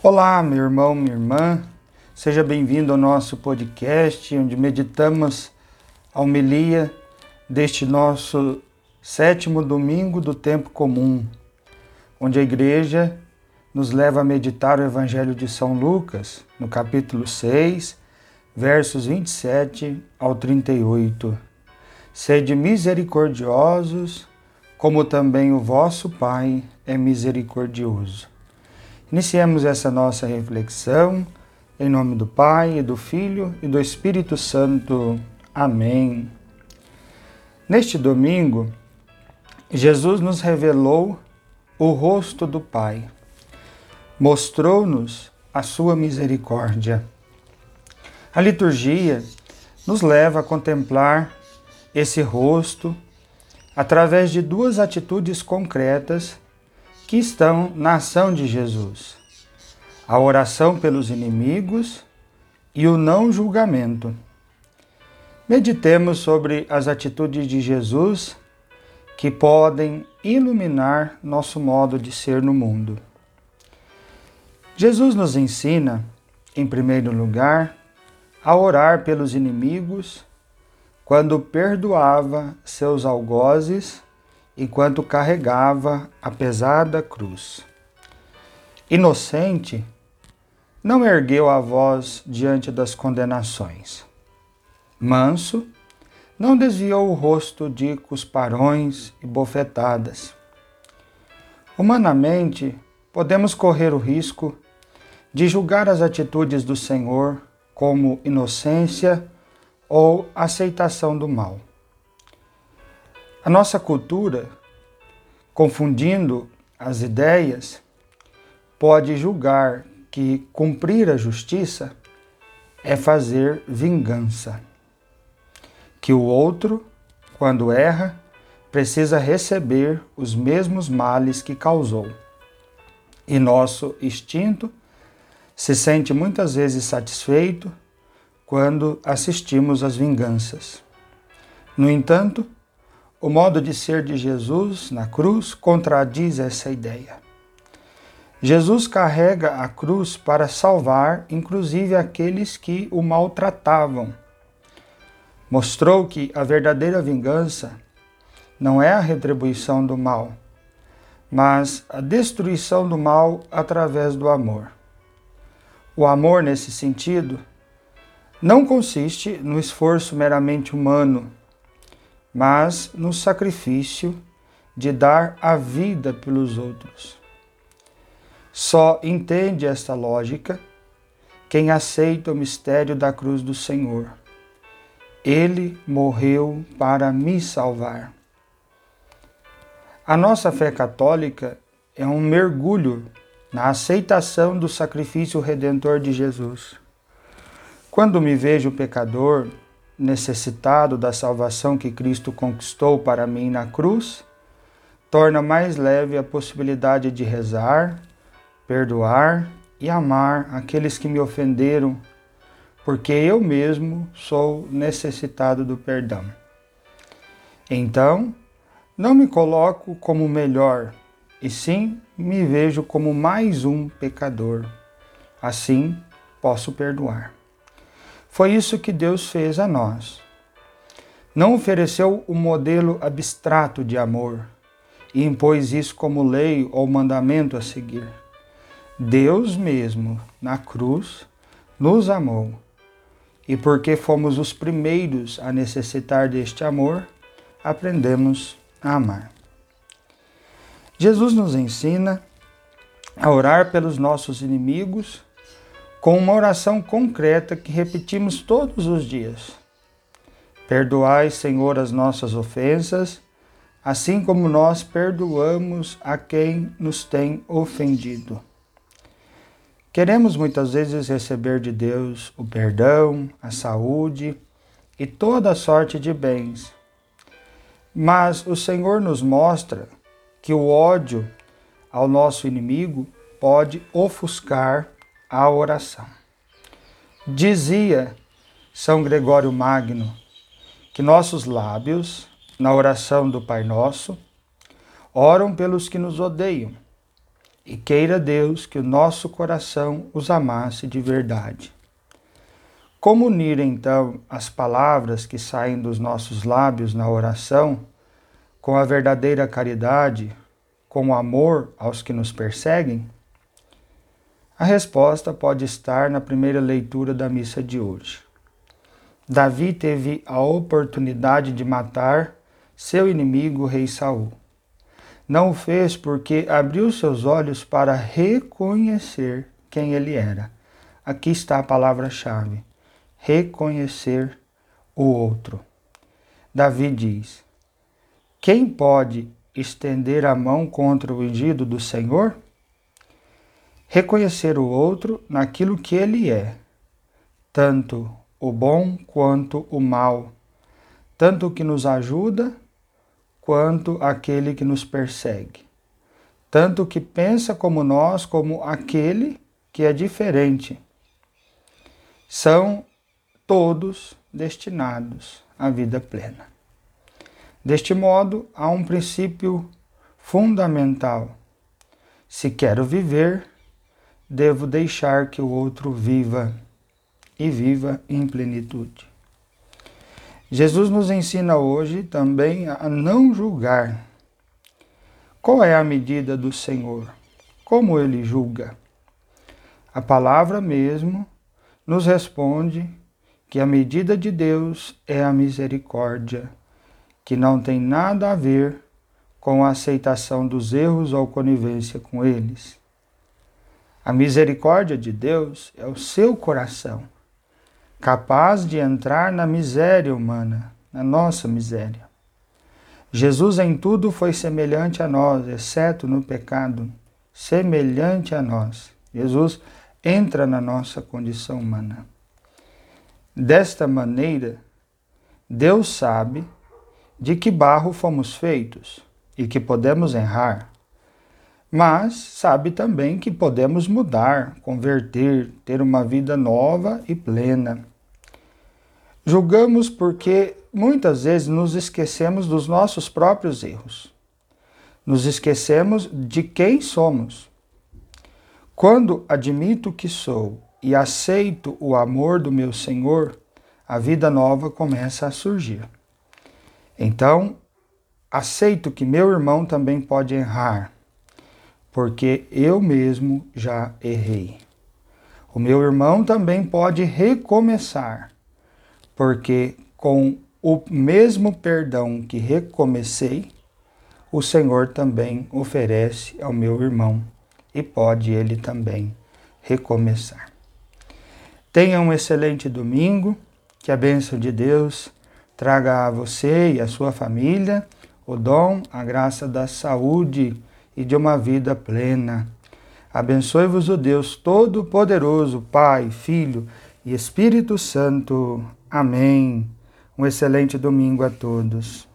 Olá, meu irmão, minha irmã. Seja bem-vindo ao nosso podcast, onde meditamos a homilia deste nosso sétimo domingo do tempo comum, onde a igreja nos leva a meditar o Evangelho de São Lucas, no capítulo 6, versos 27 ao 38. Sede misericordiosos, como também o vosso Pai é misericordioso. Iniciemos essa nossa reflexão em nome do Pai, e do Filho e do Espírito Santo. Amém. Neste domingo, Jesus nos revelou o rosto do Pai, mostrou-nos a sua misericórdia. A liturgia nos leva a contemplar esse rosto através de duas atitudes concretas que estão na ação de Jesus: a oração pelos inimigos e o não julgamento. Meditemos sobre as atitudes de Jesus que podem iluminar nosso modo de ser no mundo. Jesus nos ensina, em primeiro lugar, a orar pelos inimigos quando perdoava seus algozes enquanto carregava a pesada cruz. Inocente, não ergueu a voz diante das condenações. Manso, não desviou o rosto de cusparões e bofetadas. Humanamente, podemos correr o risco de julgar as atitudes do Senhor como inocência ou aceitação do mal. A nossa cultura, confundindo as ideias, pode julgar que cumprir a justiça é fazer vingança. Que o outro, quando erra, precisa receber os mesmos males que causou. E nosso instinto se sente muitas vezes satisfeito quando assistimos às vinganças. No entanto, o modo de ser de Jesus na cruz contradiz essa ideia. Jesus carrega a cruz para salvar, inclusive aqueles que o maltratavam. Mostrou que a verdadeira vingança não é a retribuição do mal, mas a destruição do mal através do amor. O amor, nesse sentido, não consiste no esforço meramente humano mas no sacrifício de dar a vida pelos outros. Só entende esta lógica quem aceita o mistério da cruz do Senhor. Ele morreu para me salvar. A nossa fé católica é um mergulho na aceitação do sacrifício redentor de Jesus. Quando me vejo pecador, necessitado da salvação que Cristo conquistou para mim na cruz, torna mais leve a possibilidade de rezar, perdoar e amar aqueles que me ofenderam, porque eu mesmo sou necessitado do perdão. Então, não me coloco como melhor, e sim me vejo como mais um pecador. Assim, posso perdoar. Foi isso que Deus fez a nós. Não ofereceu um modelo abstrato de amor e impôs isso como lei ou mandamento a seguir. Deus mesmo, na cruz, nos amou. E porque fomos os primeiros a necessitar deste amor, aprendemos a amar. Jesus nos ensina a orar pelos nossos inimigos com uma oração concreta que repetimos todos os dias. Perdoai, Senhor, as nossas ofensas, assim como nós perdoamos a quem nos tem ofendido. Queremos muitas vezes receber de Deus o perdão, a saúde e toda sorte de bens. Mas o Senhor nos mostra que o ódio ao nosso inimigo pode ofuscar a oração. Dizia São Gregório Magno que nossos lábios, na oração do Pai Nosso, oram pelos que nos odeiam e queira Deus que o nosso coração os amasse de verdade. Como unir então as palavras que saem dos nossos lábios na oração com a verdadeira caridade, com o amor aos que nos perseguem? A resposta pode estar na primeira leitura da missa de hoje. Davi teve a oportunidade de matar seu inimigo, o rei Saul. Não o fez porque abriu seus olhos para reconhecer quem ele era. Aqui está a palavra-chave: reconhecer o outro. Davi diz: Quem pode estender a mão contra o ungido do Senhor? Reconhecer o outro naquilo que ele é, tanto o bom quanto o mal, tanto o que nos ajuda quanto aquele que nos persegue, tanto o que pensa como nós, como aquele que é diferente. São todos destinados à vida plena. Deste modo, há um princípio fundamental. Se quero viver, devo deixar que o outro viva e viva em plenitude. Jesus nos ensina hoje também a não julgar. Qual é a medida do Senhor? Como ele julga? A palavra mesmo nos responde que a medida de Deus é a misericórdia, que não tem nada a ver com a aceitação dos erros ou conivência com eles. A misericórdia de Deus é o seu coração capaz de entrar na miséria humana, na nossa miséria. Jesus em tudo foi semelhante a nós, exceto no pecado, semelhante a nós. Jesus entra na nossa condição humana. Desta maneira, Deus sabe de que barro fomos feitos e que podemos errar, mas sabe também que podemos mudar, converter, ter uma vida nova e plena. Julgamos porque muitas vezes nos esquecemos dos nossos próprios erros. Nos esquecemos de quem somos. Quando admito que sou e aceito o amor do meu Senhor, a vida nova começa a surgir. Então, aceito que meu irmão também pode errar porque eu mesmo já errei. O meu irmão também pode recomeçar, porque com o mesmo perdão que recomecei, o Senhor também oferece ao meu irmão e pode ele também recomeçar. Tenha um excelente domingo, que a bênção de Deus traga a você e a sua família o dom, a graça da saúde e de uma vida plena. Abençoe-vos o Deus Todo-Poderoso, Pai, Filho e Espírito Santo. Amém. Um excelente domingo a todos.